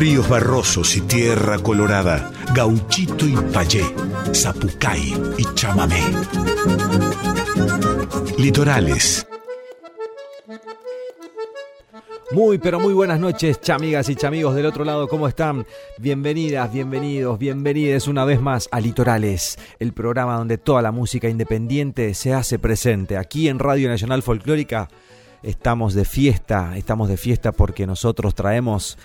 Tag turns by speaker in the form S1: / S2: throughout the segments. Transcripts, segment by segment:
S1: ríos barrosos y tierra colorada, gauchito y payé, zapucay y chamamé. Litorales.
S2: Muy, pero muy buenas noches, chamigas y chamigos del otro lado, ¿cómo están? Bienvenidas, bienvenidos, bienvenidas una vez más a Litorales, el programa donde toda la música independiente se hace presente. Aquí en Radio Nacional Folclórica estamos de fiesta, estamos de fiesta porque nosotros traemos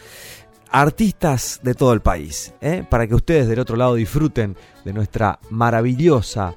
S2: artistas de todo el país, ¿eh? para que ustedes del otro lado disfruten de nuestra maravillosa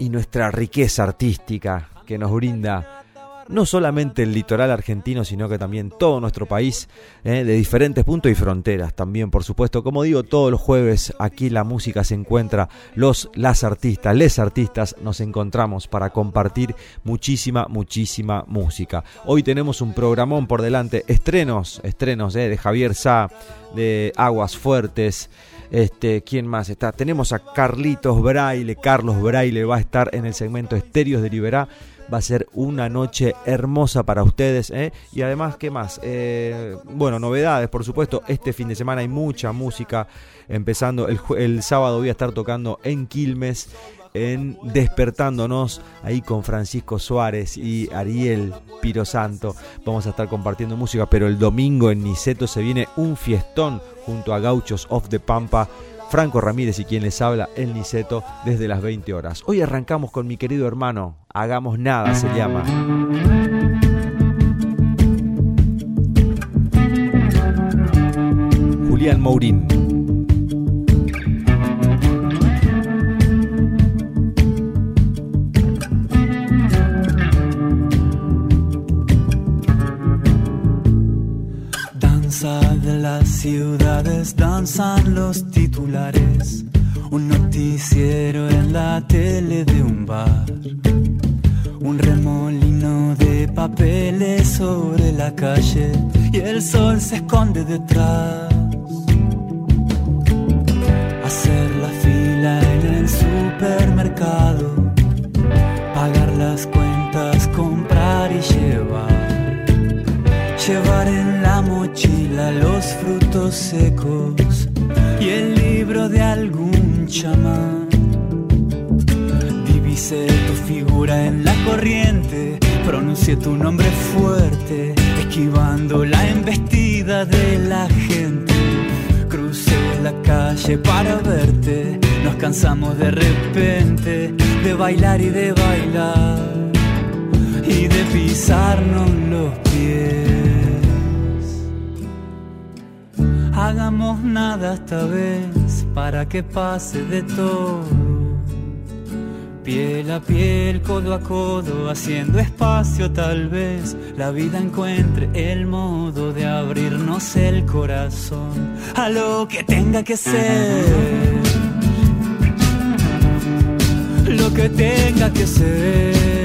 S2: y nuestra riqueza artística que nos brinda no solamente el litoral argentino, sino que también todo nuestro país, eh, de diferentes puntos y fronteras también, por supuesto. Como digo, todos los jueves aquí la música se encuentra, los, las artistas, les artistas nos encontramos para compartir muchísima, muchísima música. Hoy tenemos un programón por delante, estrenos, estrenos eh, de Javier Sá, de Aguas Fuertes. Este, ¿Quién más está? Tenemos a Carlitos Braille, Carlos Braille va a estar en el segmento Estéreos de Liberá va a ser una noche hermosa para ustedes. ¿eh? Y además, ¿qué más? Eh, bueno, novedades, por supuesto. Este fin de semana hay mucha música. Empezando el, el sábado voy a estar tocando en Quilmes en Despertándonos, ahí con Francisco Suárez y Ariel Pirosanto. Vamos a estar compartiendo música, pero el domingo en Niceto se viene un fiestón junto a Gauchos of the Pampa Franco Ramírez y quien les habla, el Niceto, desde las 20 horas. Hoy arrancamos con mi querido hermano, Hagamos Nada se llama. Julián Mourín.
S3: El sol se esconde detrás. Hacer la fila en el supermercado, pagar las cuentas, comprar y llevar llevar en la mochila los frutos secos y el libro de algún chamán. Divise tu figura en la corriente, pronuncie tu nombre fuerte, esquivando la embestida de la gente. Crucé la calle para verte, nos cansamos de repente de bailar y de bailar y de pisarnos los pies. hagamos nada esta vez para que pase de todo. Piel a piel, codo a codo, haciendo espacio tal vez la vida encuentre el modo de abrirnos el corazón a lo que tenga que ser. Lo que tenga que ser.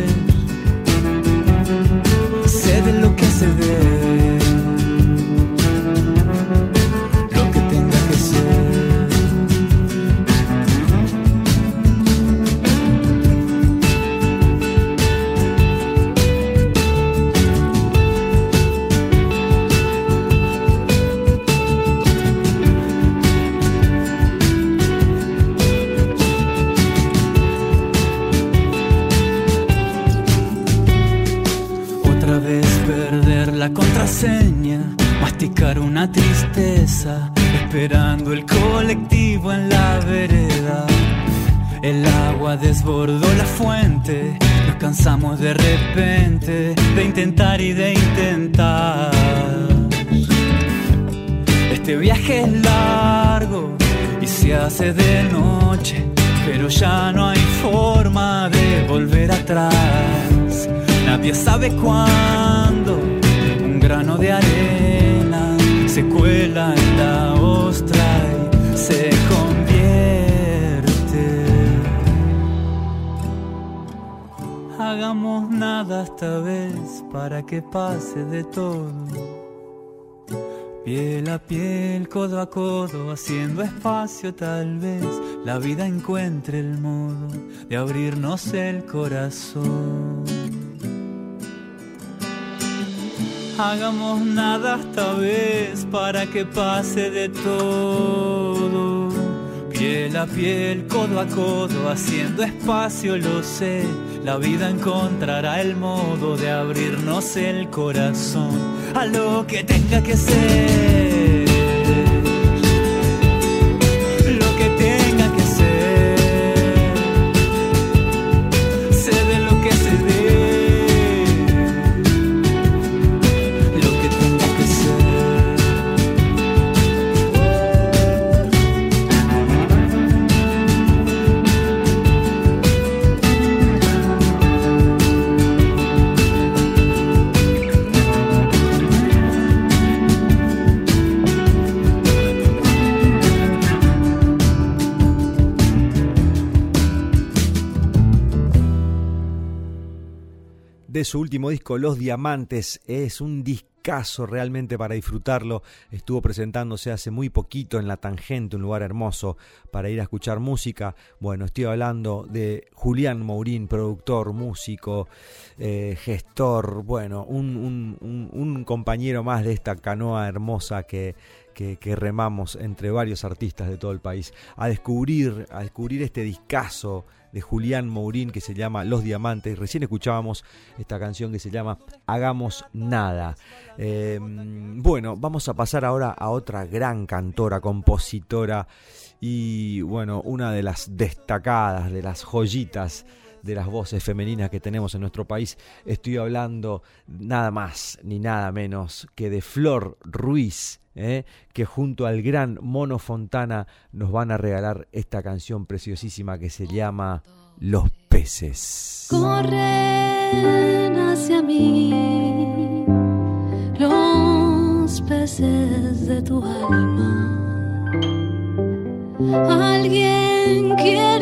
S3: Nadie sabe cuándo grano de arena se cuela en la ostra y se convierte. Hagamos nada esta vez para que pase de todo. Piel a piel, codo a codo, haciendo espacio tal vez la vida encuentre el modo de abrirnos el corazón Hagamos nada esta vez para que pase de todo. Piel a piel, codo a codo, haciendo espacio, lo sé. La vida encontrará el modo de abrirnos el corazón a lo que tenga que ser.
S2: Su último disco, Los Diamantes. Es un discazo realmente para disfrutarlo. Estuvo presentándose hace muy poquito en La Tangente, un lugar hermoso para ir a escuchar música. Bueno, estoy hablando de Julián Mourín, productor, músico, eh, gestor, bueno, un, compañero más de esta canoa hermosa que, que, que, remamos entre varios artistas de todo el país a descubrir, a descubrir este discazo de Julián Mourín que se llama Los Diamantes. Recién escuchábamos esta canción que se llama Hagamos Nada. Em, bueno, vamos a pasar ahora a otra gran cantora, compositora y bueno, una de las destacadas, de las joyitas de las voces femeninas que tenemos en nuestro país. Estoy hablando nada más ni nada menos que de Flor Ruiz, ¿eh? que junto al gran Mono Fontana nos van a regalar esta canción preciosísima que se llama Los peces.
S4: Corren hacia mí los peces de tu alma. Alguien quiere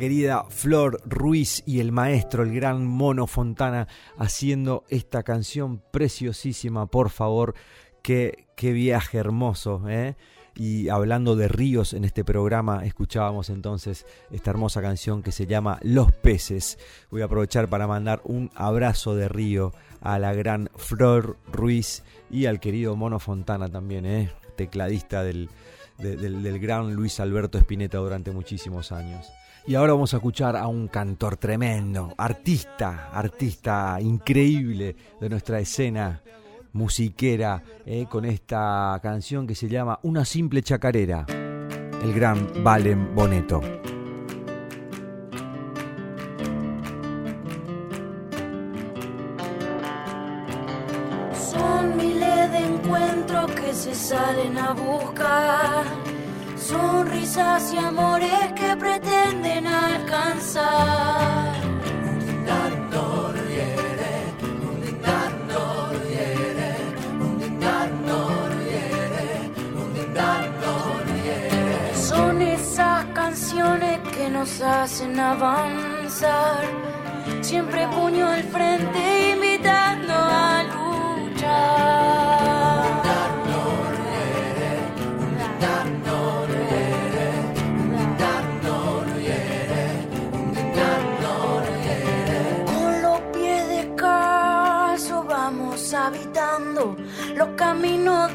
S2: querida Flor Ruiz y el maestro, el gran Mono Fontana, haciendo esta canción preciosísima, por favor. Qué, qué viaje hermoso, ¿eh? Y hablando de ríos en este programa, escuchábamos entonces esta hermosa canción que se llama Los peces. Voy a aprovechar para mandar un abrazo de río a la gran Flor Ruiz y al querido Mono Fontana también, ¿eh? tecladista del, del, del gran Luis Alberto Spinetta durante muchísimos años. Y ahora vamos a escuchar a un cantor tremendo, artista, artista increíble de nuestra escena musiquera eh, con esta canción que se llama Una simple chacarera, el gran Valen Boneto.
S5: Son miles de encuentros que se salen a buscar, sonrisas y amores que pretenden alcanzar. Que nos hacen avanzar. Siempre puño al frente invitando a luchar. Con los pies descalzos vamos habitando los caminos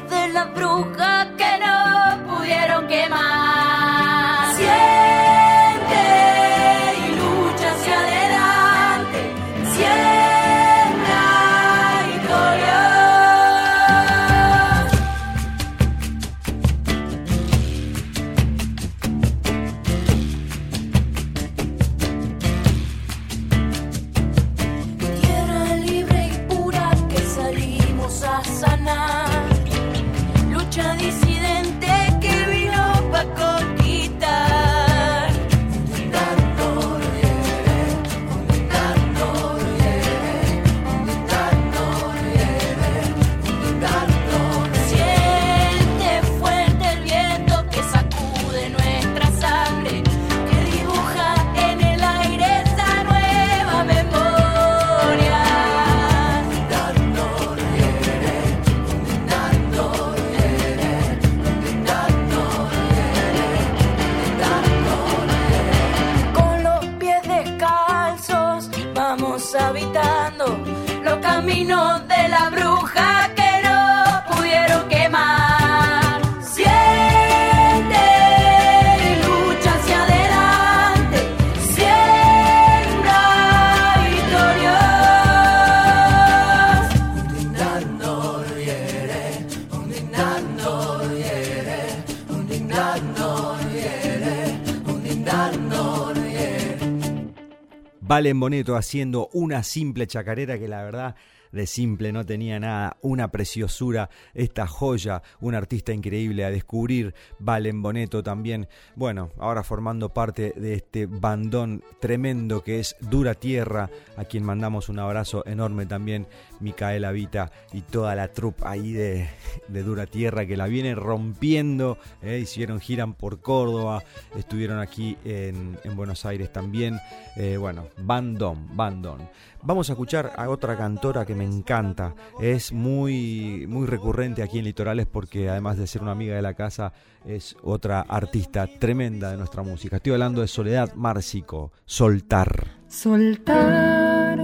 S2: Valen Boneto haciendo una simple chacarera que la verdad de simple no tenía nada, una preciosura, esta joya, un artista increíble a descubrir, Valen Boneto también, bueno, ahora formando parte de este bandón tremendo que es Dura Tierra, a quien mandamos un abrazo enorme también, Micaela Vita y toda la troupe ahí de, de Dura Tierra que la viene rompiendo, eh, hicieron giran por Córdoba, estuvieron aquí en, en Buenos Aires también, eh, bueno, bandón, bandón. Vamos a escuchar a otra cantora que me encanta. Es muy, muy recurrente aquí en Litorales porque además de ser una amiga de la casa, es otra artista tremenda de nuestra música. Estoy hablando de Soledad Márcico, Soltar.
S6: Soltar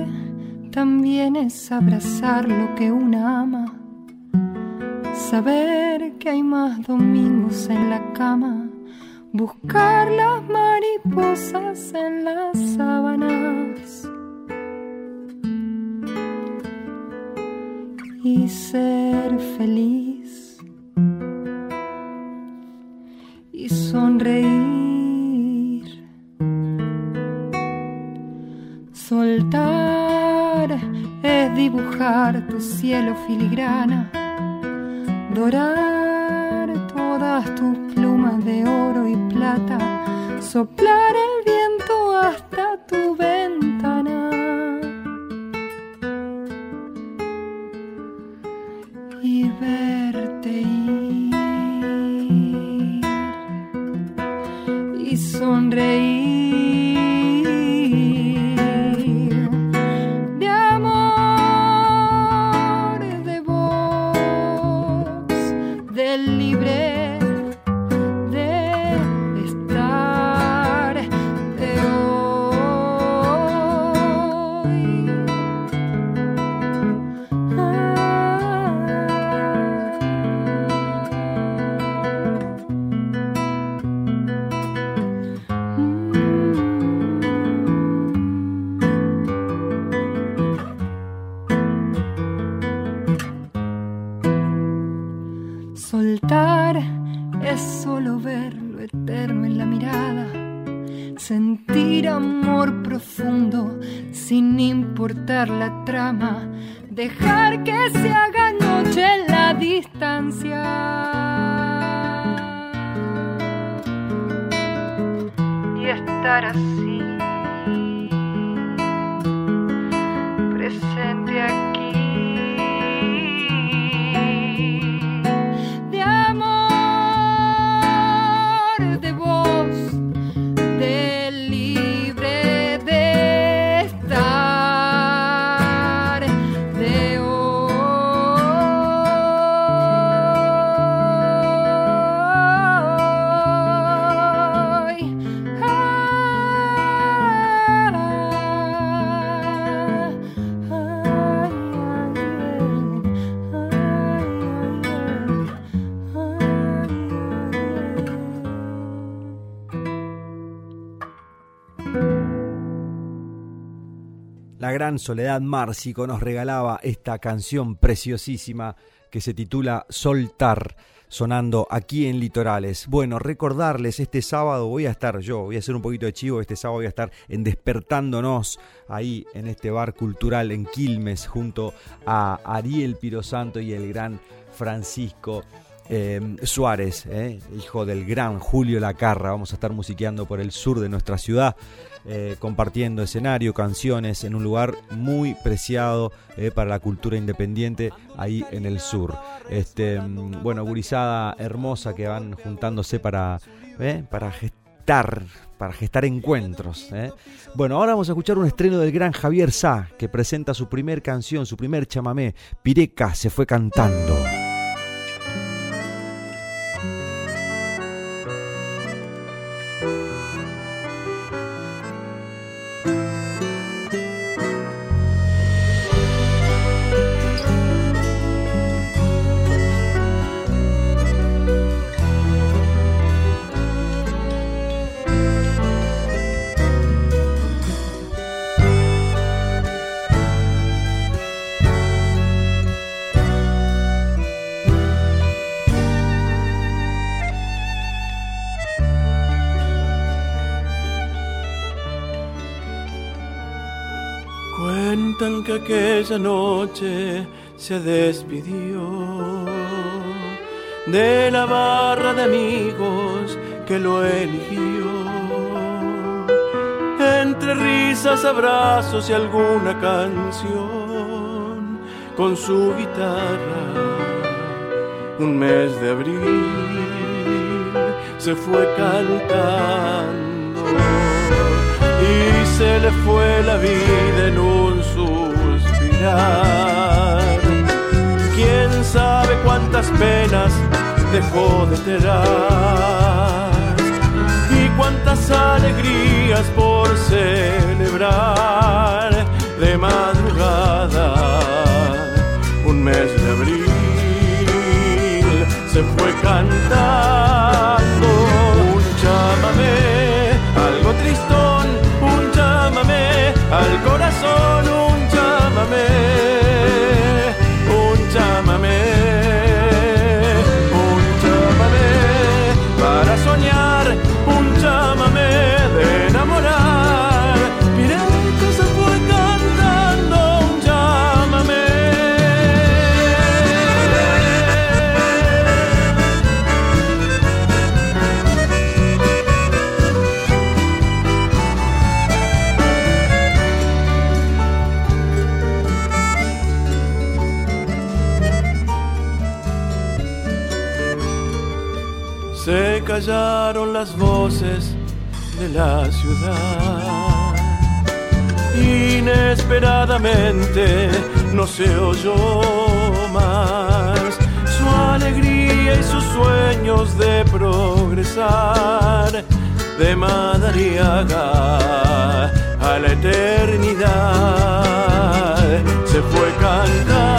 S6: también es abrazar lo que una ama. Saber que hay más domingos en la cama. Buscar las mariposas en las sábanas. Y ser feliz. Y sonreír. Soltar es dibujar tu cielo filigrana, dorar todas tus plumas de oro y plata, soplar el viento hasta tu ventana. Sonreír
S2: Soledad Márcico nos regalaba esta canción preciosísima que se titula Soltar, sonando aquí en Litorales. Bueno, recordarles, este sábado voy a estar yo, voy a hacer un poquito de chivo, este sábado voy a estar en Despertándonos, ahí en este bar cultural en Quilmes, junto a Ariel Pirosanto y el gran Francisco eh, Suárez, eh, hijo del gran Julio Lacarra. Vamos a estar musiqueando por el sur de nuestra ciudad, eh, compartiendo escenario, canciones en un lugar muy preciado eh, para la cultura independiente ahí en el sur. Este, mm, bueno, gurizada hermosa que van juntándose para, para gestar para gestar encuentros. Bueno, ahora vamos a escuchar un estreno del gran Javier Sá, que presenta su primer canción, su primer chamamé, Pireca se fue cantando.
S7: Aquella noche se despidió de la barra de amigos que lo eligió. Entre risas, abrazos y alguna canción con su guitarra. Un mes de abril se fue cantando y se le fue la vida en un suspirar. Quién sabe cuántas penas dejó de tener y cuántas alegrías por celebrar de madrugada. Un mes de abril se fue cantando la ciudad. Inesperadamente no se oyó más su alegría y sus sueños de progresar de Madariaga a la eternidad. Se fue cantando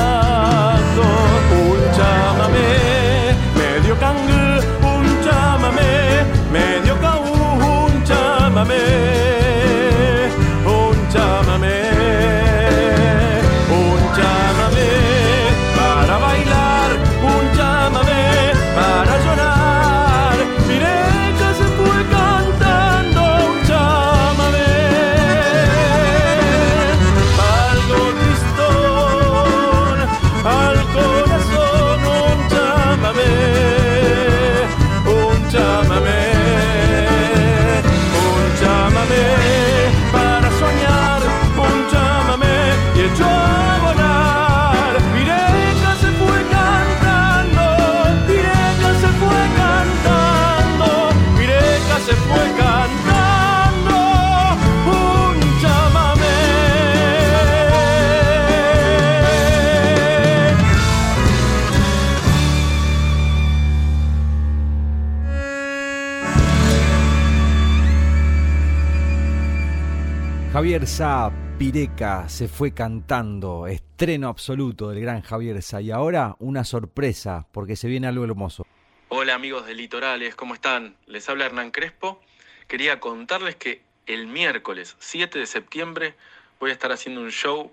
S2: Sá, Pireca, se fue cantando, estreno absoluto del gran Javier Sá. Y ahora una sorpresa, porque se viene algo hermoso.
S8: Hola amigos de Litorales, ¿cómo están? Les habla Hernán Crespo. Quería contarles que el miércoles 7 de septiembre voy a estar haciendo un show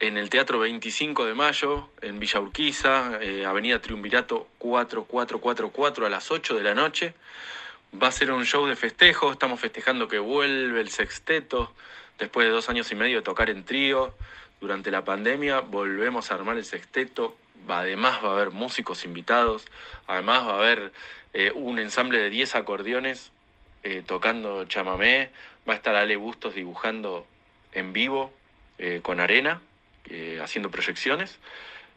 S8: en el Teatro 25 de Mayo, en Villa Urquiza, eh, Avenida Triunvirato 4444 a las 8 de la noche. Va a ser un show de festejo, estamos festejando que vuelve el sexteto, después de dos años y medio de tocar en trío. Durante la pandemia volvemos a armar el sexteto, además va a haber músicos invitados, además va a haber eh, un ensamble de 10 acordeones eh, tocando chamamé, va a estar Ale Bustos dibujando en vivo eh, con arena, haciendo proyecciones.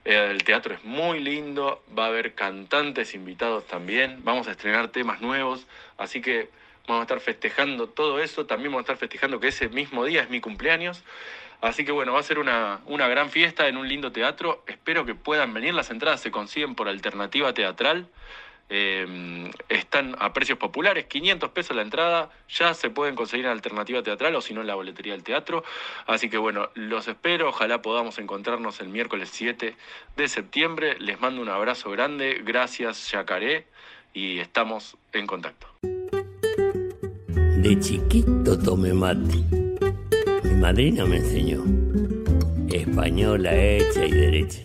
S8: El teatro es muy lindo, va a haber cantantes invitados también, vamos a estrenar temas nuevos, así que vamos a estar festejando todo eso, también vamos a estar festejando que ese mismo día es mi cumpleaños, así que bueno, va a ser una, una gran fiesta en un lindo teatro, espero que puedan venir, las entradas se consiguen por alternativa teatral, eh, están a precios populares, 500 pesos la entrada, ya se pueden conseguir en alternativa teatral o si no en la boletería del teatro. Así que bueno, los espero, ojalá podamos encontrarnos el miércoles 7 de septiembre. Les mando un abrazo grande, gracias Yacaré. Y estamos en contacto.
S9: De chiquito tomé mate. Mi madrina me enseñó. Española hecha y derecha.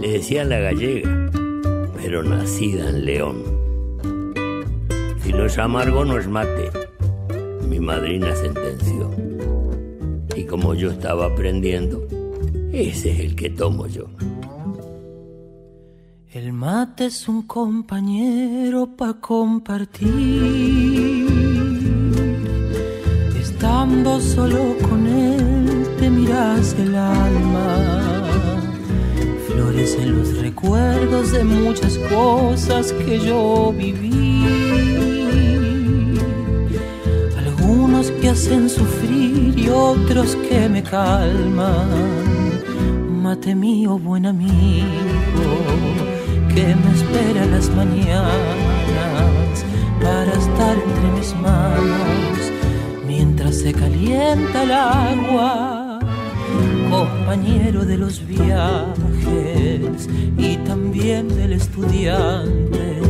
S9: Le decían la gallega, pero nacida en León. Si no es amargo, no es mate. Mi madrina sentenció. Y como yo estaba aprendiendo, ese es el que tomo yo.
S10: El mate es un compañero pa' compartir. Estando solo con él te miras el alma. Florecen los recuerdos de muchas cosas que yo viví. Algunos que hacen sufrir y otros que me calman. Mate mío, buen amigo, que me espera las mañanas para estar entre mis manos se calienta el agua, compañero de los viajes y también del estudiante.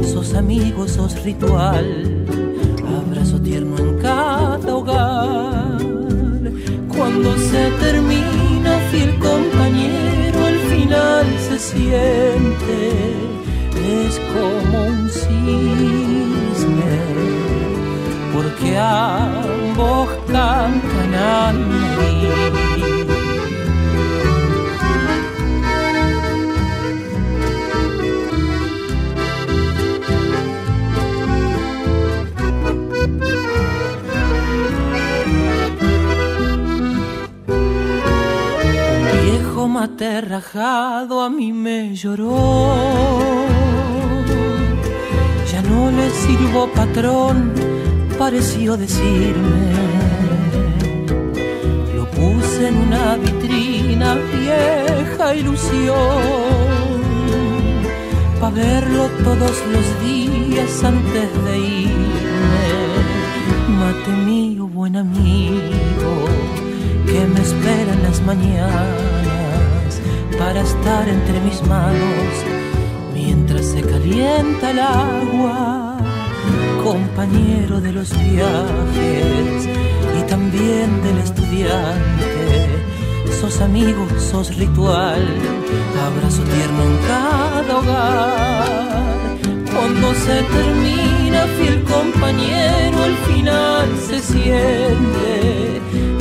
S10: Sos amigo, sos ritual, abrazo tierno en cada hogar. Cuando se termina, fiel compañero, al final se siente, es como un cisne, porque ambos cantan morir. Un viejo a mí me lloró. Ya no le sirvo patrón, pareció decirme. Lo puse en una vitrina, vieja ilusión, pa' verlo todos los días antes de irme. Mate mío, buen amigo, que me espera en las mañanas para estar entre mis manos mientras se calienta el agua, compañero de los viajes y también del estudiante. Sos amigo, sos ritual, abrazo tierno en cada hogar. Cuando se termina, fiel compañero, al final se siente,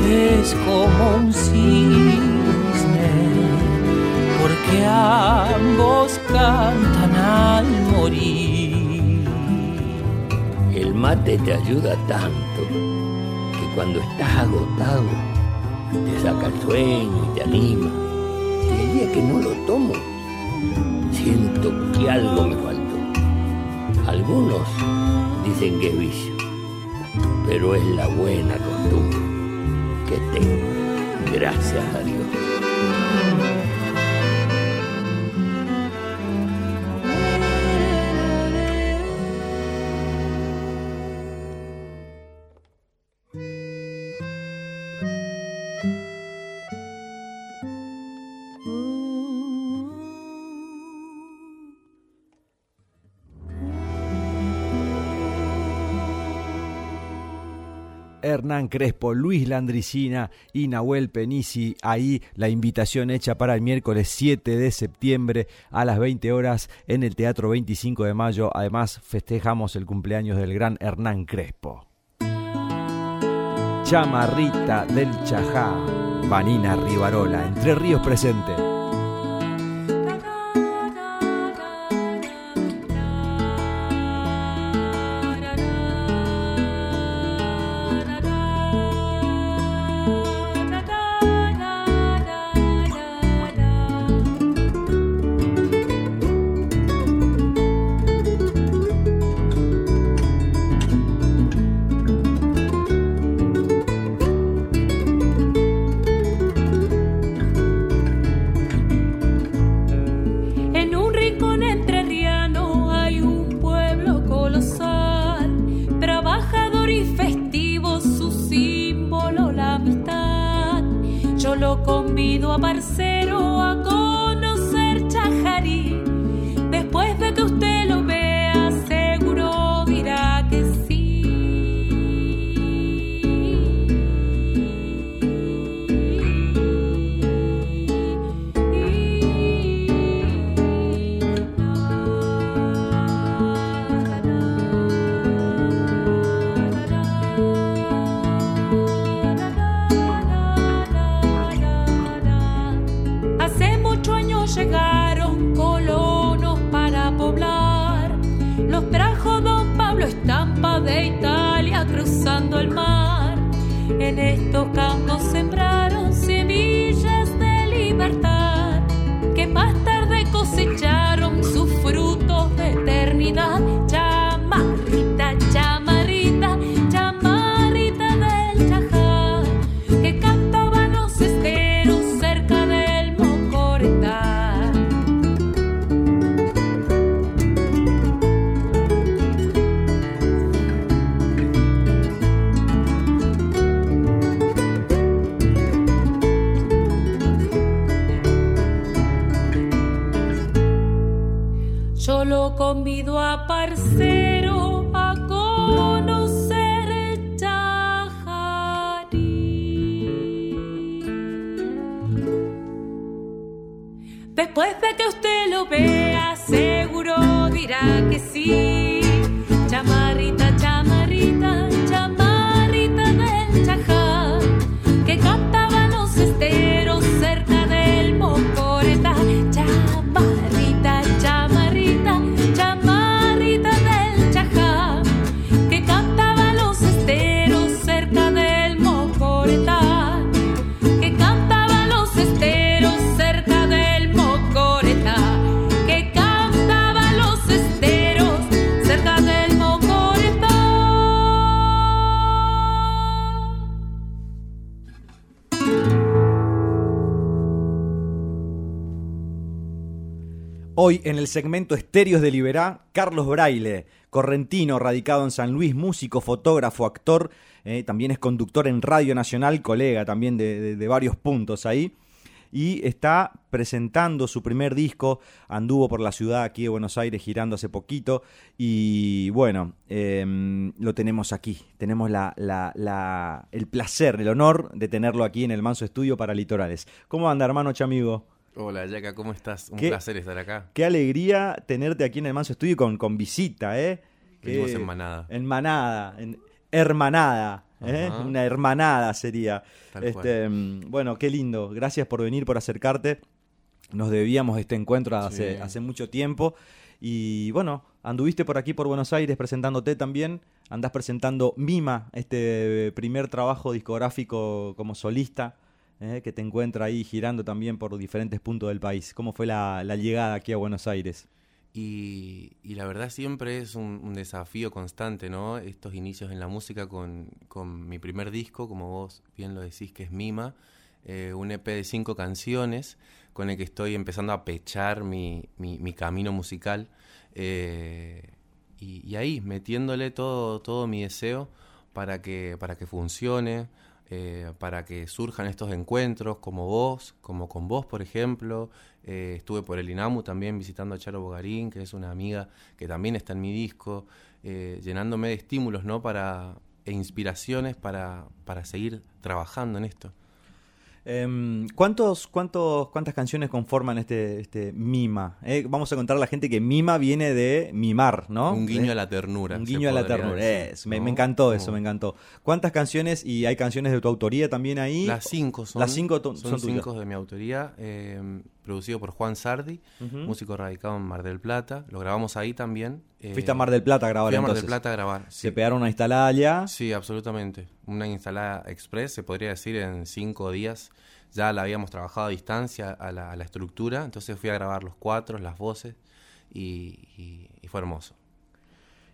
S10: es como un cisne porque ambos cantan al morir.
S9: Mate te ayuda tanto que cuando estás agotado te saca el sueño y te anima. Y el día que no lo tomo, siento que algo me faltó. Algunos dicen que es vicio, pero es la buena costumbre que tengo, gracias a Dios.
S2: Hernán Crespo, Luis Landricina y Nahuel Penisi. Ahí la invitación hecha para el miércoles 7 de septiembre a las 20 horas en el Teatro 25 de Mayo. Además, festejamos el cumpleaños del gran Hernán Crespo. Chamarrita del Chajá, Vanina Rivarola, Entre Ríos presente.
S11: Después de que usted lo vea, seguro dirá que sí.
S2: Hoy en el segmento Estéreos de Liberá, Carlos Braille, correntino, radicado en San Luis, músico, fotógrafo, actor, eh, también es conductor en Radio Nacional, colega también de, varios puntos ahí. Y está presentando su primer disco, anduvo por la ciudad aquí de Buenos Aires girando hace poquito. Y bueno, em, lo tenemos aquí. Tenemos el placer, el honor de tenerlo aquí en el Manso Estudio para Litorales. ¿Cómo anda, hermano Chamigo?
S12: Hola, Yaka, ¿cómo estás? Un
S2: ¿Qué?
S12: placer estar acá.
S2: Qué alegría tenerte aquí en el Manso Estudio con, con visita, ¿eh?
S12: Venimos
S2: Qué-
S12: en manada.
S2: En manada, en hermanada, ¿eh? Una hermanada sería.
S12: Tal
S2: Este, mm, bueno, qué lindo. Gracias por venir, por acercarte. Nos debíamos este encuentro hace,
S12: Sí.
S2: hace mucho tiempo. Y bueno, anduviste por aquí por Buenos Aires presentándote también. Andás presentando Mima, este primer trabajo discográfico como solista, ¿eh? que te encuentra ahí girando también por diferentes puntos del país. ¿Cómo fue la, llegada aquí a Buenos Aires?
S12: Y, la verdad siempre es un, desafío constante, ¿no? Estos inicios en la música con, con mi primer disco, como vos bien lo decís, que es Mima, eh, un EP de cinco canciones con el que estoy empezando a pechar mi, mi, mi camino musical. eh, y, y ahí, metiéndole todo, todo mi deseo para que, para que funcione, eh, para que surjan estos encuentros como vos, como con vos, por ejemplo. Eh, estuve por el INAMU también visitando a Charo Bogarín, que es una amiga que también está en mi disco, eh, llenándome de estímulos, ¿no? Para, e inspiraciones para, para seguir trabajando en esto.
S2: Em, ¿cuántos, cuántos, ¿Cuántas canciones conforman este, este Mima? Eh, vamos a contar a la gente que Mima viene de mimar, ¿no?
S12: Un guiño
S2: Eh,
S12: a la ternura.
S2: Un guiño a la ternura. es, me,
S12: ¿no?
S2: me encantó eso, me encantó. ¿Cuántas canciones y hay canciones de tu autoría también ahí?
S12: Las cinco son.
S2: Las cinco
S12: son,
S2: son tuyas.
S12: cinco de mi autoría, eh, producido por Juan Sardi, músico radicado en Mar del Plata. Lo grabamos ahí también. eh,
S2: Fuiste a Mar del Plata a grabar
S12: fui a Mar
S2: entonces.
S12: del Plata a grabar. Sí.
S2: Se pegaron una instalada allá.
S12: Sí, absolutamente. Una instalada express, se podría decir, en cinco días. Ya la habíamos trabajado a distancia a la, a la estructura, entonces fui a grabar los cuatro, las voces, y, y- y fue hermoso.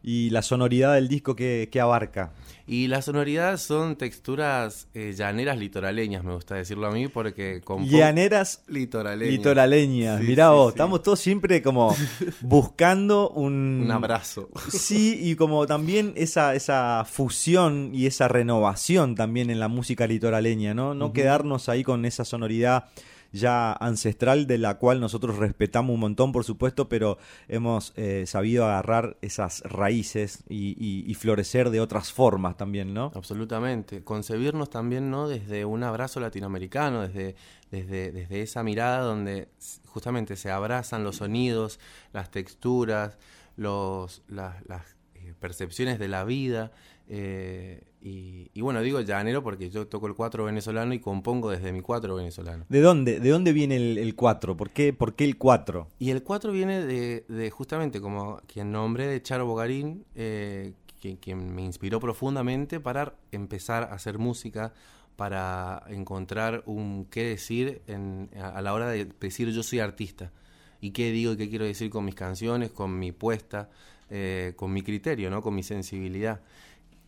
S2: Y la sonoridad del disco que, que abarca.
S12: Y la sonoridad son texturas eh, llaneras litoraleñas, me gusta decirlo a mí, porque...
S2: Llaneras
S12: Litoraleñas.
S2: litoraleñas.
S12: Sí,
S2: Mirá
S12: sí,
S2: vos,
S12: sí.
S2: estamos todos siempre como buscando un...
S12: Un abrazo.
S2: Sí, y como también esa, esa fusión y esa renovación también en la música litoraleña, ¿no? No quedarnos ahí con esa sonoridad ya ancestral de la cual nosotros respetamos un montón, por supuesto, pero hemos eh, sabido agarrar esas raíces y, y- y florecer de otras formas también, ¿no?
S12: Absolutamente. Concebirnos también, ¿no? Desde un abrazo latinoamericano, desde, desde, desde esa mirada donde justamente se abrazan los sonidos, las texturas, los, las, las, eh, percepciones de la vida. Eh, y, y bueno, digo llanero porque yo toco el cuatro venezolano y compongo desde mi cuatro venezolano.
S2: ¿De dónde, de dónde viene el 4? ¿Por qué, ¿Por qué el 4?
S12: Y el 4 viene de, de justamente como quien nombré de Charo Bogarín, eh, quien, quien me inspiró profundamente para empezar a hacer música, para encontrar un qué decir en- a, a la hora de decir yo soy artista. Y qué digo y qué quiero decir con mis canciones, con mi puesta, eh, con mi criterio, ¿no? con mi sensibilidad.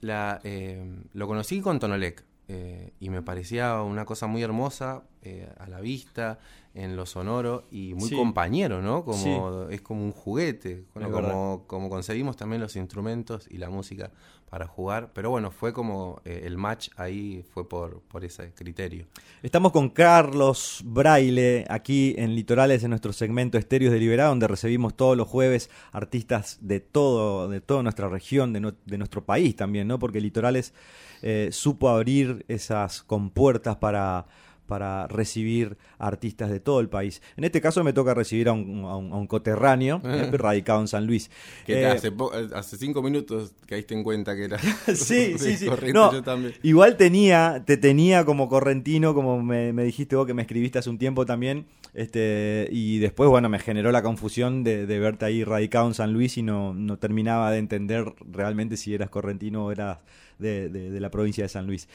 S12: La, eh, lo conocí con Tonolec eh, y me parecía una cosa muy hermosa eh, a la vista, en lo sonoro y muy
S2: Sí.
S12: compañero, ¿no? Como, Es como un juguete, bueno, como, como conseguimos también los instrumentos y la música para jugar. Pero bueno, fue como eh, el match ahí fue por, por ese criterio.
S2: Estamos con Carlos Braille aquí en Litorales, en nuestro segmento Estéreos de Liberá, donde recibimos todos los jueves artistas de todo, de toda nuestra región, de, de nuestro país también, ¿no? Porque Litorales eh, supo abrir esas compuertas para para recibir artistas de todo el país. En este caso me toca recibir a un, a un- a un coterráneo eh, radicado en San Luis.
S12: Que
S2: Eh,
S12: hace, po- hace cinco minutos caíste en cuenta que era.
S2: Sí, sí, sí. No,
S12: yo también.
S2: igual tenía, te tenía como correntino, como me, me dijiste vos que me escribiste hace un tiempo también, este, y después, bueno, me generó la confusión de, de verte ahí radicado en San Luis y no, no terminaba de entender realmente si eras correntino o eras de, de- de la provincia de San Luis.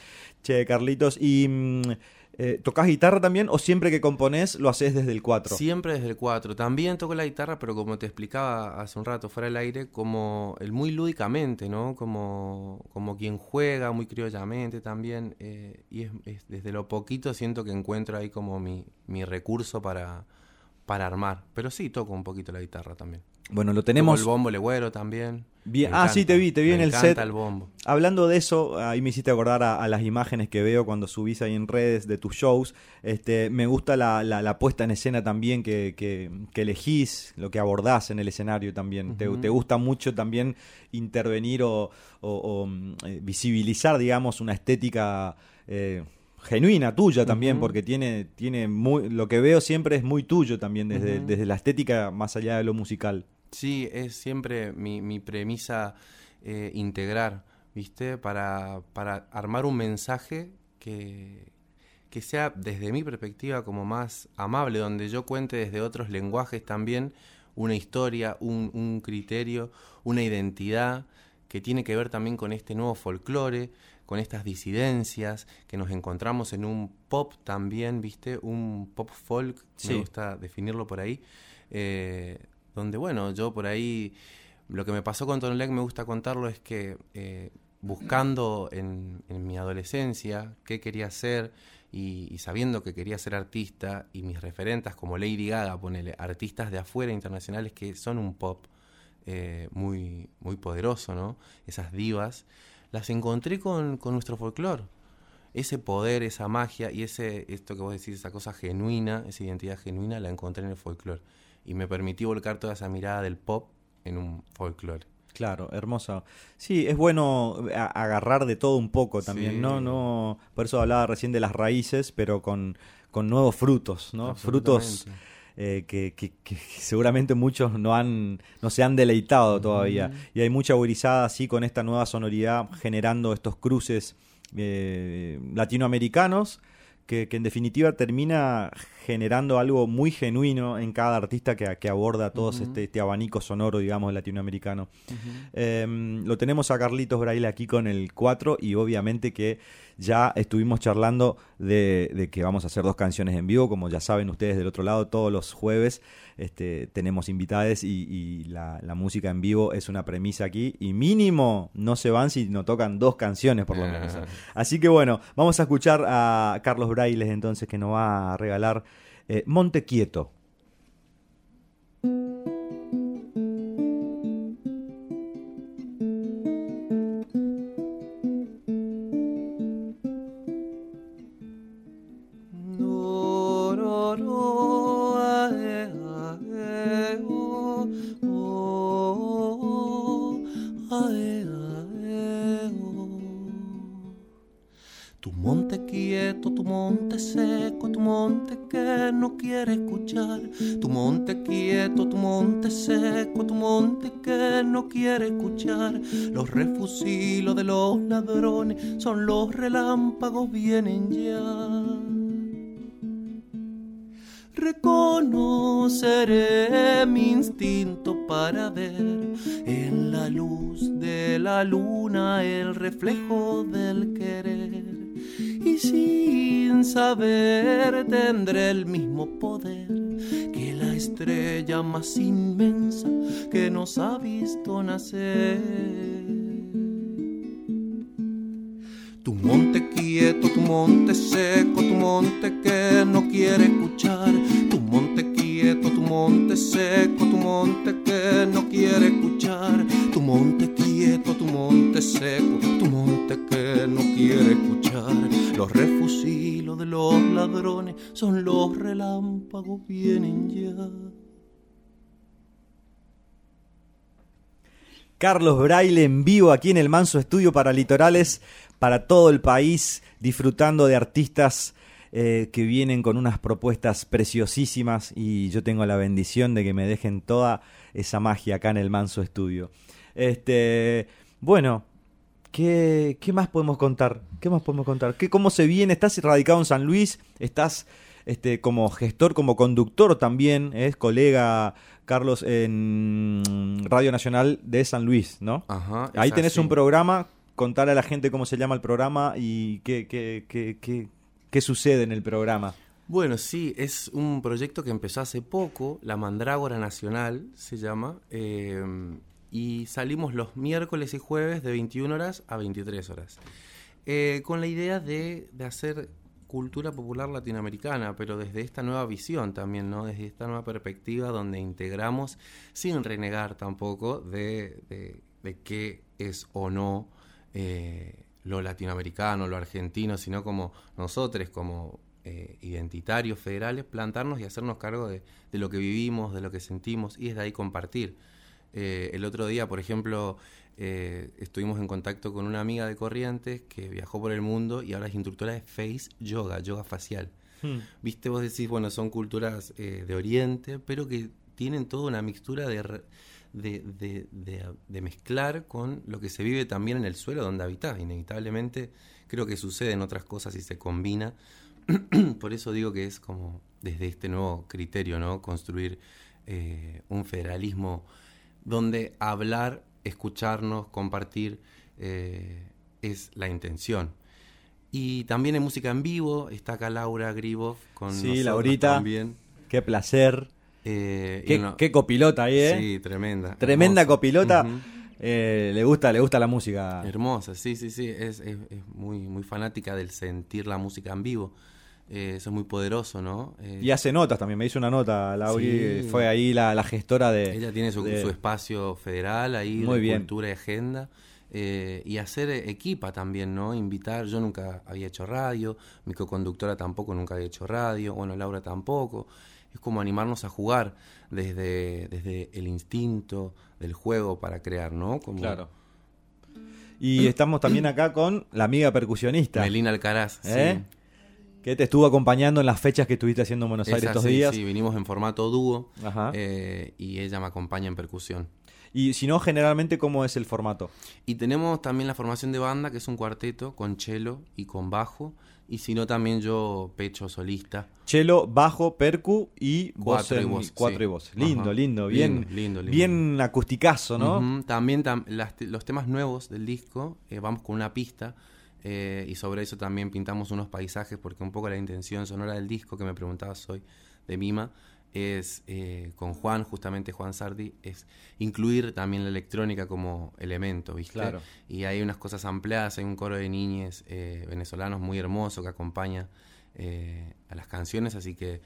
S2: Che, Carlitos, ¿y mm, eh, guitarra también o siempre que componés lo haces desde el 4?
S12: Siempre desde el 4. También toco la guitarra, pero como te explicaba hace un rato fuera del aire, como el muy lúdicamente, ¿no? Como, como quien juega muy criollamente también. eh, y es- desde lo poquito siento que encuentro ahí como mi, mi recurso para, para armar. Pero sí toco un poquito la guitarra también.
S2: Bueno, lo tenemos...
S12: el bombo legüero también.
S2: Bien. Ah, sí, te vi, te vi
S12: me
S2: en el set.
S12: el bombo.
S2: Hablando de eso, ahí me hiciste acordar a, a las imágenes que veo cuando subís ahí en redes de tus shows. Este, me gusta la, la- la puesta en escena también que, que- que elegís, lo que abordás en el escenario también. Te- te, gusta mucho también intervenir o, o- o, eh, visibilizar, digamos, una estética eh, genuina tuya también, porque tiene, tiene muy, lo que veo siempre es muy tuyo también, desde, desde la estética más allá de lo musical.
S12: Sí, es siempre mi, mi premisa eh, integrar, ¿viste? Para, para armar un mensaje que, que sea desde mi perspectiva como más amable, donde yo cuente desde otros lenguajes también una historia, un, un criterio, una identidad que tiene que ver también con este nuevo folclore, con estas disidencias, que nos encontramos en un pop también, ¿viste? Un pop folk,
S2: Sí.
S12: me gusta definirlo por ahí, eh, donde, bueno, yo por ahí, lo que me pasó con Tonolec me gusta contarlo es que eh, buscando en, mi adolescencia qué quería hacer y, y sabiendo que quería ser artista y mis referentes como Lady Gaga, ponele, artistas de afuera internacionales que son un pop eh, muy, muy poderoso, ¿no? Esas divas, las encontré con, con nuestro folclore. Ese poder, esa magia y ese, esto que vos decís, esa cosa genuina, esa identidad genuina, la encontré en el folclore. Y me permitió volcar toda esa mirada del pop en un folclore.
S2: Claro, hermoso. Sí, es bueno a- agarrar de todo un poco también,
S12: Sí.
S2: ¿no? no Por eso hablaba recién de las raíces, pero con, con nuevos frutos, ¿no? Frutos eh, que, que- que seguramente muchos no han no se han deleitado todavía. Y hay mucha gurizada así con esta nueva sonoridad generando estos cruces eh, latinoamericanos que, que en definitiva termina generando algo muy genuino en cada artista que, que aborda todo
S12: Ujú.
S2: este, este abanico sonoro, digamos, latinoamericano. Eh, lo tenemos a Carlitos Braille aquí con el 4 y obviamente que ya estuvimos charlando de, de que vamos a hacer dos canciones en vivo, como ya saben ustedes del otro lado, todos los jueves este, tenemos invitades y, y la, la música en vivo es una premisa aquí y mínimo no se van si no tocan dos canciones por lo menos. Así que bueno, vamos a escuchar a Carlos Brailes entonces que nos va a regalar eh, Monte Quieto.
S7: Los refusilos de los ladrones son los relámpagos, vienen ya. Reconoceré mi instinto para ver en la luz de la luna el reflejo del querer. Y sin saber tendré el mismo poder estrella más inmensa que nos ha visto nacer. Tu monte quieto, tu monte seco, tu monte que no quiere escuchar. Tu monte quieto, tu monte seco, tu monte que no quiere escuchar. Tu monte quieto, tu monte seco, tu monte que no quiere escuchar. Los refusilos de los ladrones son los relámpagos, vienen ya.
S2: Carlos Braille en vivo aquí en el Manso Estudio para Litorales, para todo el país, disfrutando de artistas eh, que vienen con unas propuestas preciosísimas y yo tengo la bendición de que me dejen toda esa magia acá en el Manso Estudio. Este, bueno, ¿qué, qué más podemos contar? ¿Qué más podemos contar? ¿Qué, ¿Cómo se viene? ¿Estás radicado en San Luis? ¿Estás este, como gestor, como conductor también? ¿Es colega Carlos en Radio Nacional de San Luis, ¿no?
S12: Ajá.
S2: Ahí tenés
S12: así.
S2: un programa, contar a la gente cómo se llama el programa y qué, qué, qué, qué, qué sucede en el programa.
S12: Bueno, sí, es un proyecto que empezó hace poco, La Mandrágora Nacional se llama, eh, y salimos los miércoles y jueves de 21 horas a 23 horas, eh, con la idea de, de hacer cultura popular latinoamericana, pero desde esta nueva visión también, ¿no? Desde esta nueva perspectiva donde integramos, sin renegar tampoco, de, de, de qué es o no eh, lo latinoamericano, lo argentino, sino como nosotros, como eh, identitarios federales, plantarnos y hacernos cargo de, de, lo que vivimos, de lo que sentimos y desde ahí compartir. Eh, el otro día, por ejemplo, eh, estuvimos en contacto con una amiga de Corrientes que viajó por el mundo y ahora es instructora de face yoga, yoga facial.
S2: Hmm.
S12: Viste, vos decís, bueno, son culturas eh, de Oriente, pero que tienen toda una mixtura de, de, de, de, mezclar con lo que se vive también en el suelo donde habitás. Inevitablemente creo que sucede en otras cosas y se combina. Por eso digo que es como desde este nuevo criterio, ¿no? Construir un federalismo donde hablar, escucharnos, compartir eh, es la intención. Y también en música en vivo está acá Laura Gribov con
S2: sí, Laurita,
S12: también.
S2: Qué placer.
S12: Eh,
S2: qué,
S12: no,
S2: qué, copilota ahí, ¿eh?
S12: Sí, tremenda.
S2: Tremenda
S12: hermosa.
S2: copilota.
S12: Uh -huh.
S2: eh, le gusta, le gusta la música.
S12: Hermosa, sí, sí, sí. Es, es, es muy, muy fanática del sentir la música en vivo. Eh, eso es muy poderoso, ¿no? Eh,
S2: y hace notas también, me hizo una nota, Lauri, sí. fue ahí la, la, gestora de...
S12: Ella tiene su,
S2: de...
S12: su espacio federal ahí,
S2: muy
S12: de
S2: bien.
S12: cultura y agenda, eh, y hacer equipa también, ¿no? Invitar, yo nunca había hecho radio, mi co-conductora tampoco nunca había hecho radio, bueno, Laura tampoco. Es como animarnos a jugar desde, desde el instinto del juego para crear, ¿no? Como,
S2: Claro. Y estamos también acá con la amiga percusionista.
S12: Melina Alcaraz,
S2: ¿eh?
S12: sí.
S2: Que te estuvo acompañando en las fechas que estuviste haciendo en Buenos Aires estos
S12: sí,
S2: días.
S12: Sí, vinimos en formato dúo eh, y ella me acompaña en percusión.
S2: Y si no, generalmente, ¿cómo es el formato?
S12: Y tenemos también la formación de banda, que es un cuarteto con cello y con bajo. Y si no, también yo pecho solista.
S2: Chelo, bajo, percu y voz
S12: Cuatro y
S2: en-
S12: voz,
S2: cuatro
S12: sí.
S2: y voz. Lindo,
S12: Ajá.
S2: lindo, bien,
S12: Lindo, lindo, lindo.
S2: bien acusticazo, ¿no?
S12: También tam- las los temas nuevos del disco, eh, vamos con una pista. Eh, y sobre eso también pintamos unos paisajes, porque un poco la intención sonora del disco que me preguntabas hoy de Mima es eh, con Juan, justamente Juan Sardi, es incluir también la electrónica como elemento, ¿viste?
S2: Claro.
S12: Y hay unas cosas ampliadas, hay un coro de niñes eh, venezolanos muy hermoso que acompaña eh, a las canciones, así que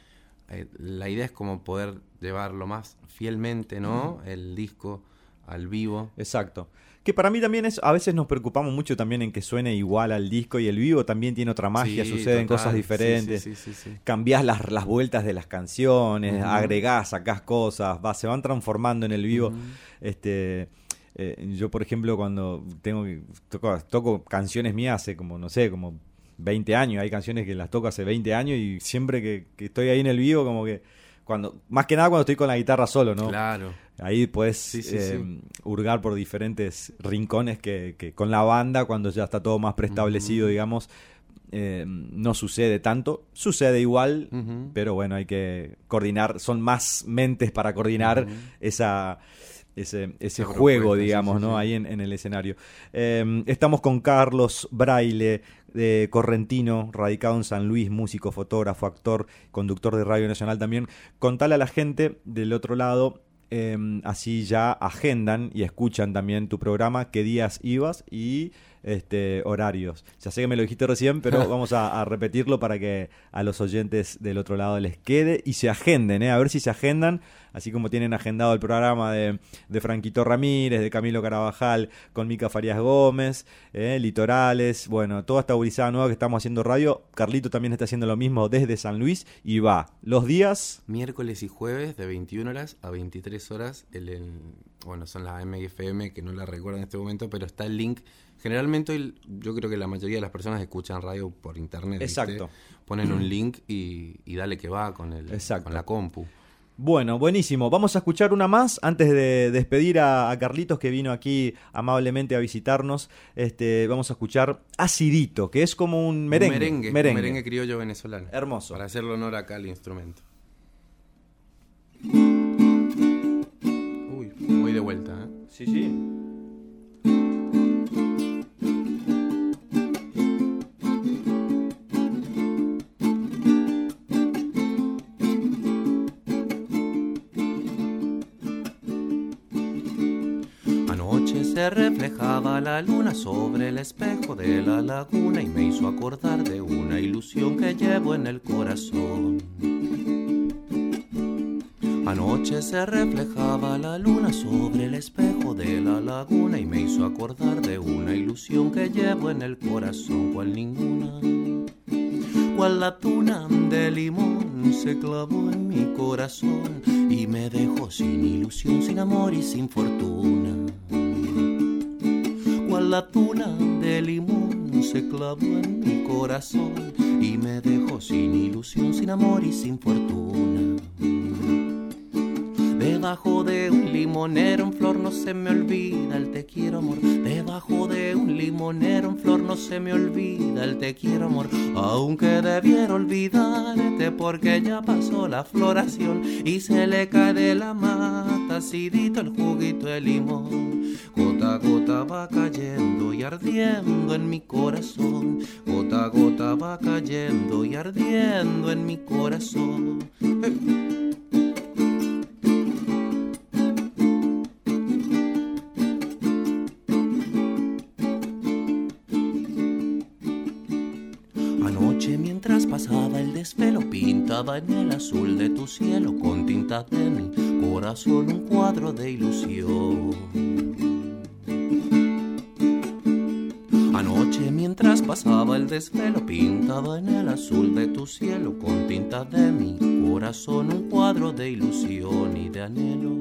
S12: eh, la idea es como poder llevarlo más fielmente, ¿no? El disco al vivo.
S2: Exacto. Que para mí también es, a veces nos preocupamos mucho también en que suene igual al disco y el vivo también tiene otra magia,
S12: Sí,
S2: suceden
S12: total.
S2: cosas diferentes.
S12: sí.
S2: Cambiás las, las vueltas de las canciones,
S12: Ujú.
S2: agregás, sacás cosas, va, se van transformando en el vivo. Este, eh, yo, por ejemplo, cuando tengo toco, toco canciones mías hace como, no sé, como 20 años, hay canciones que las toco hace 20 años y siempre que, que estoy ahí en el vivo, como que cuando, más que nada cuando estoy con la guitarra solo, ¿no?
S12: Claro.
S2: Ahí puedes
S12: Sí, sí,
S2: eh,
S12: sí.
S2: hurgar por diferentes rincones que, que con la banda, cuando ya está todo más preestablecido, digamos, eh, no sucede tanto. Sucede igual, pero bueno, hay que coordinar. Son más mentes para coordinar esa, ese, ese juego,
S12: sí,
S2: digamos,
S12: sí,
S2: ¿no?
S12: sí.
S2: Ahí en, en el escenario. Eh, estamos con Carlos Braille, de Correntino, radicado en San Luis, músico, fotógrafo, actor, conductor de Radio Nacional también. Contale a la gente del otro lado. eh, así ya agendan y escuchan también tu programa, qué días ibas y este horarios. Ya sé que me lo dijiste recién, pero vamos a, a repetirlo para que a los oyentes del otro lado les quede y se agenden, ¿eh? a ver si se agendan, así como tienen agendado el programa de, de Franquito Ramírez, de Camilo Carabajal, con Mica Farías Gómez, ¿eh? Litorales, bueno, toda esta gurizada nueva que estamos haciendo radio. Carlito también está haciendo lo mismo desde San Luis y va los días
S12: Miércoles y jueves de 21 horas a 23 horas. El, el- bueno, son las MFM que no la recuerdo en este momento, pero está el link. Generalmente hoy yo creo que la mayoría de las personas escuchan radio por internet. ¿viste?
S2: Exacto.
S12: Ponen un link y, y dale que va con, el,
S2: Exacto.
S12: con la compu.
S2: Bueno, buenísimo. Vamos a escuchar una más antes de despedir a, a Carlitos que vino aquí amablemente a visitarnos. Este, vamos a escuchar Acidito, que es como un merengue.
S12: Un merengue,
S2: merengue.
S12: un merengue criollo venezolano.
S2: Hermoso.
S12: Para hacerle honor acá al instrumento. Uy, voy de vuelta, ¿eh?
S2: Sí, sí.
S7: Reflejaba la luna sobre el espejo de la laguna y me hizo acordar de una ilusión que llevo en el corazón. Anoche se reflejaba la luna sobre el espejo de la laguna y me hizo acordar de una ilusión que llevo en el corazón, cual ninguna. Cual la tuna de limón se clavó en mi corazón y me dejó sin ilusión, sin amor y sin fortuna. La tuna de limón se clavó en mi corazón y me dejó sin ilusión, sin amor y sin fortuna. Debajo de un limonero en flor no se me olvida el te quiero amor. Debajo de un limonero en flor no se me olvida el te quiero amor. Aunque debiera olvidarte porque ya pasó la floración y se le cae de la mata acidito el juguito de limón. Gota a gota va cayendo y ardiendo en mi corazón. Gota a gota va cayendo y ardiendo en mi corazón. Anoche mientras pasaba el desvelo pintaba en el azul de tu cielo con tinta de mi corazón un cuadro de ilusión.
S12: Pasaba el desvelo pintado en el azul de tu cielo con tinta de mi corazón, un cuadro de ilusión y de anhelo.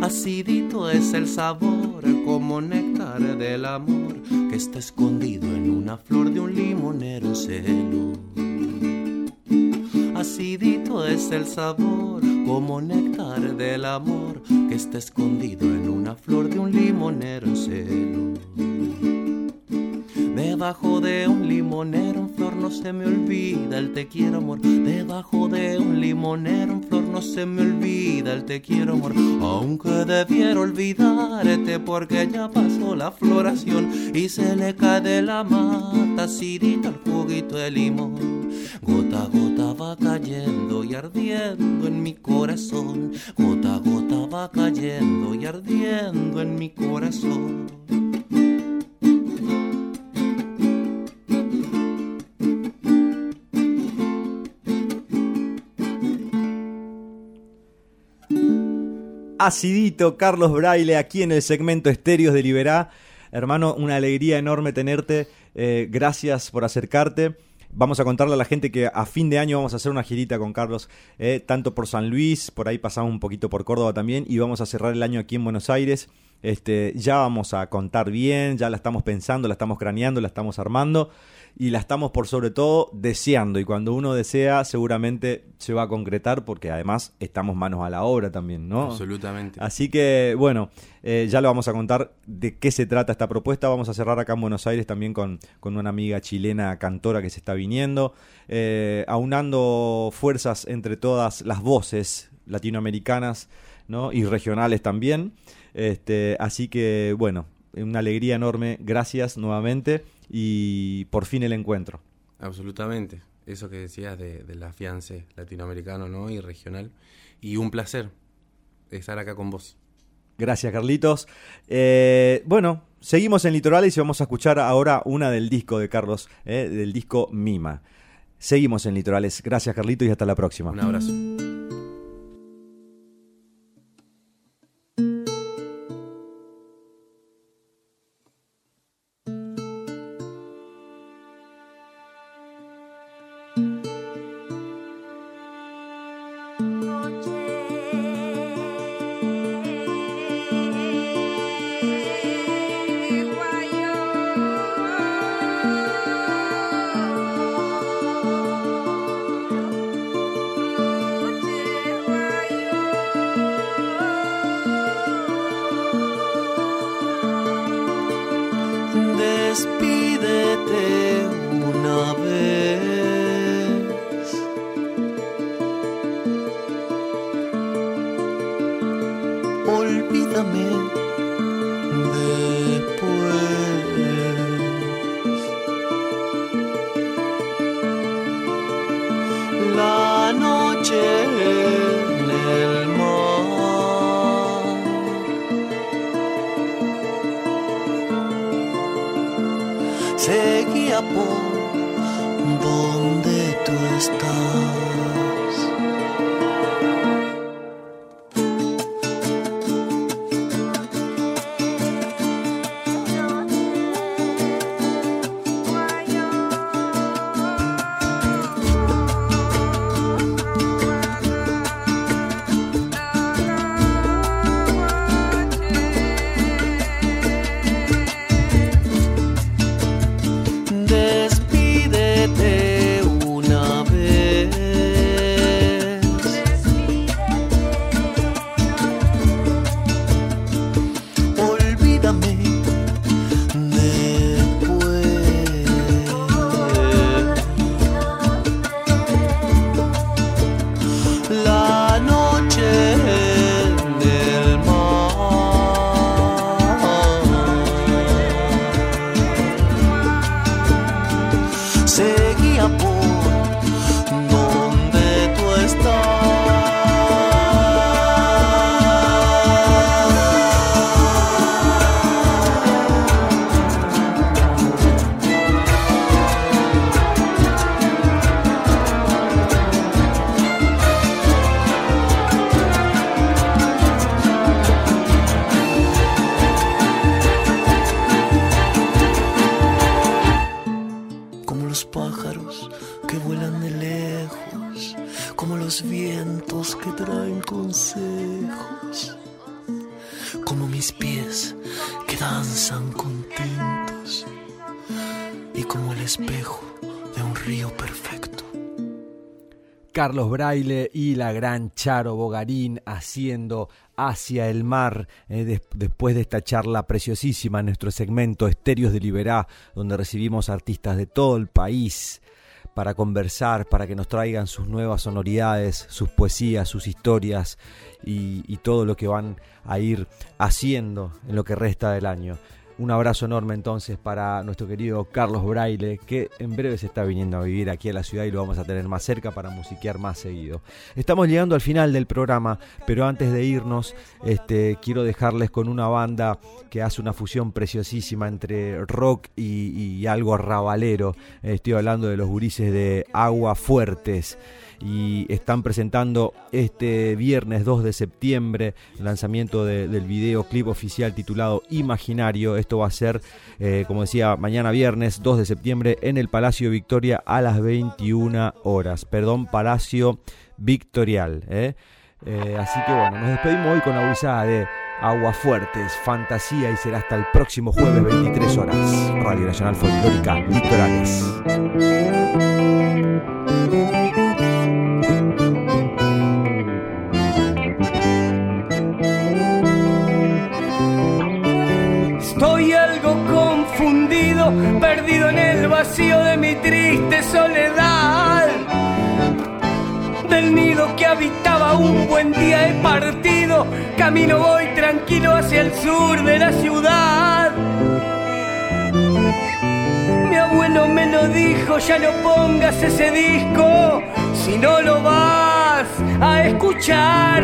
S12: Acidito es el sabor como néctar del amor que está escondido en una flor de un limonero en celo. Acidito es el sabor como néctar del amor que está escondido en una flor de un limonero en celo. Debajo de un limonero en flor no se me olvida el te quiero amor. Debajo de un limonero en flor no se me olvida el te quiero amor. Aunque debiera olvidarte porque ya pasó la floración y se le cae de la mata acidito el juguito de limón. Gota a gota va cayendo y ardiendo en mi corazón. Gota a gota va cayendo y ardiendo en mi corazón.
S2: Acidito, Carlos Braille, aquí en el segmento Estéreos de Liberá. Hermano, una alegría enorme tenerte. Eh, gracias por acercarte. Vamos a contarle a la gente que a fin de año vamos a hacer una girita con Carlos, eh, tanto por San Luis, por ahí pasamos un poquito por Córdoba también, y vamos a cerrar el año aquí en Buenos Aires. Este, ya vamos a contar bien, ya la estamos pensando, la estamos craneando, la estamos armando y la estamos por sobre todo deseando. Y cuando uno desea, seguramente se va a concretar porque además estamos manos a la obra también, ¿no?
S13: Absolutamente.
S2: Así que, bueno, eh, ya lo vamos a contar de qué se trata esta propuesta. Vamos a cerrar acá en Buenos Aires también con, con una amiga chilena cantora que se está viniendo, eh, aunando fuerzas entre todas las voces latinoamericanas ¿no? y regionales también. Este, así que, bueno, una alegría enorme. Gracias nuevamente y por fin el encuentro.
S13: Absolutamente. Eso que decías de, del afiance latinoamericano ¿no? y regional. Y un placer estar acá con vos.
S2: Gracias, Carlitos. Eh, bueno, seguimos en Litorales y vamos a escuchar ahora una del disco de Carlos, eh, del disco Mima. Seguimos en Litorales. Gracias, Carlitos, y hasta la próxima.
S13: Un abrazo.
S2: Carlos Braille y la gran Charo Bogarín haciendo hacia el mar eh, después de esta charla preciosísima en nuestro segmento Estéreos de Liberá, donde recibimos artistas de todo el país para conversar, para que nos traigan sus nuevas sonoridades, sus poesías, sus historias y, y todo lo que van a ir haciendo en lo que resta del año. Un abrazo enorme entonces para nuestro querido Carlos Braille, que en breve se está viniendo a vivir aquí a la ciudad y lo vamos a tener más cerca para musiquear más seguido. Estamos llegando al final del programa, pero antes de irnos, este, quiero dejarles con una banda que hace una fusión preciosísima entre rock y, y algo arrabalero. Estoy hablando de los gurises de Agua Fuertes y están presentando este viernes 2 de septiembre el lanzamiento del video clip oficial titulado Imaginario. Esto va a ser, eh, como decía, mañana viernes 2 de septiembre en el Palacio Victoria a las 21 horas. Perdón, Palacio Victorial. ¿eh? Eh, así que bueno, nos despedimos hoy con la guisada de Agua Fuertes, Fantasía y será hasta el próximo jueves 23 horas. Radio Nacional Folclórica Litorales.
S14: Perdido en el vacío de mi triste soledad. Del nido que habitaba un buen día he partido, camino voy tranquilo hacia el sur de la ciudad. Mi abuelo me lo dijo, ya no pongas ese disco, si no lo vas a escuchar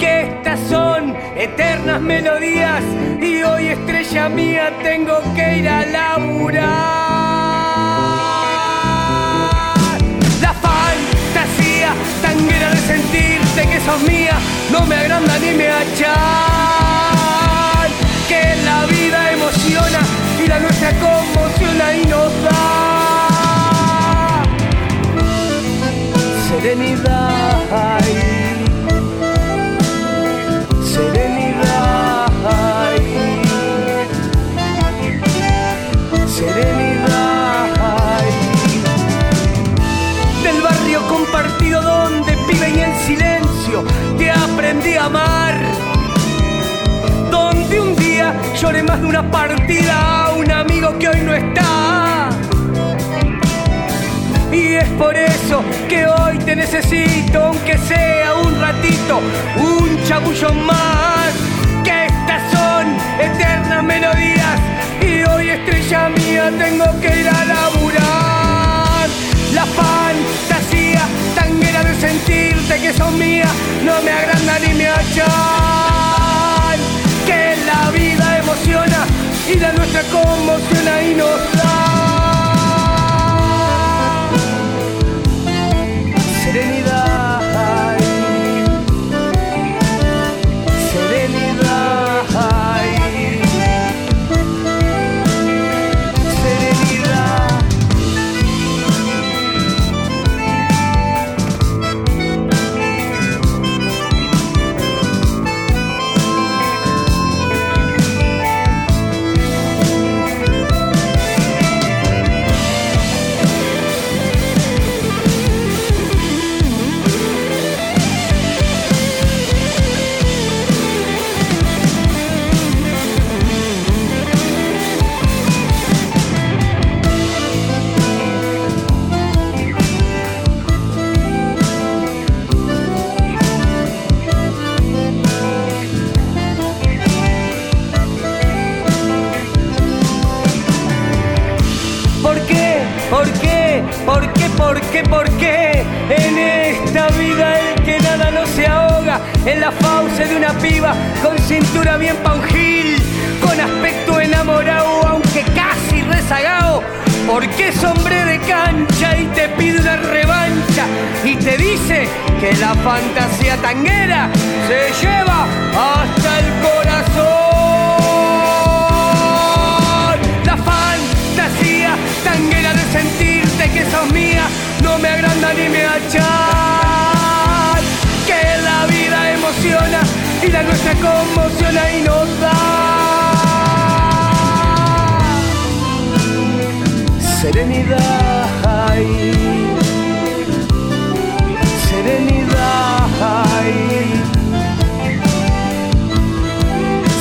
S14: que estas son eternas melodías y hoy estrella mía tengo que ir a laburar. La fantasía tanguera de sentirte que sos mía no me agranda ni me achan. Que la vida emociona y la nuestra conmociona y nos da serenidad. Te aprendí a amar. Donde un día lloré más de una partida a un amigo que hoy no está. Y es por eso que hoy te necesito, aunque sea un ratito, un chabullón más. Que estas son eternas melodías y hoy estrella mía tengo que ir a laburar. La fantasía tanguera de sentirte que son mías no me agranda ni me achan. Que la vida emociona y la nuestra conmociona y nos da. ¿Por qué? ¿Por qué? En esta vida el que nada no se ahoga en la fauce de una piba con cintura bien panjil, con aspecto enamorado aunque casi rezagado. Porque es hombre de cancha y te pide una revancha y te dice que la fantasía tanguera se lleva hasta el corazón. riquezas mías no me agrandan ni me achan. Que la vida emociona y la nuestra conmociona y nos da. Serenidad, serenidad,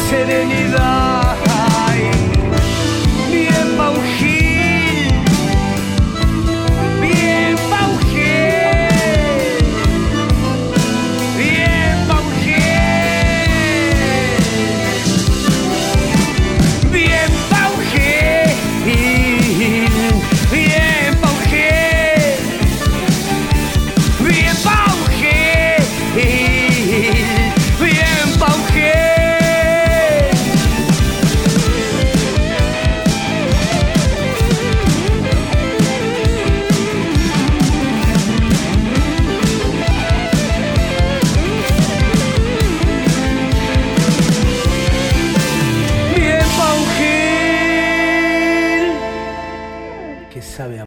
S14: serenidad.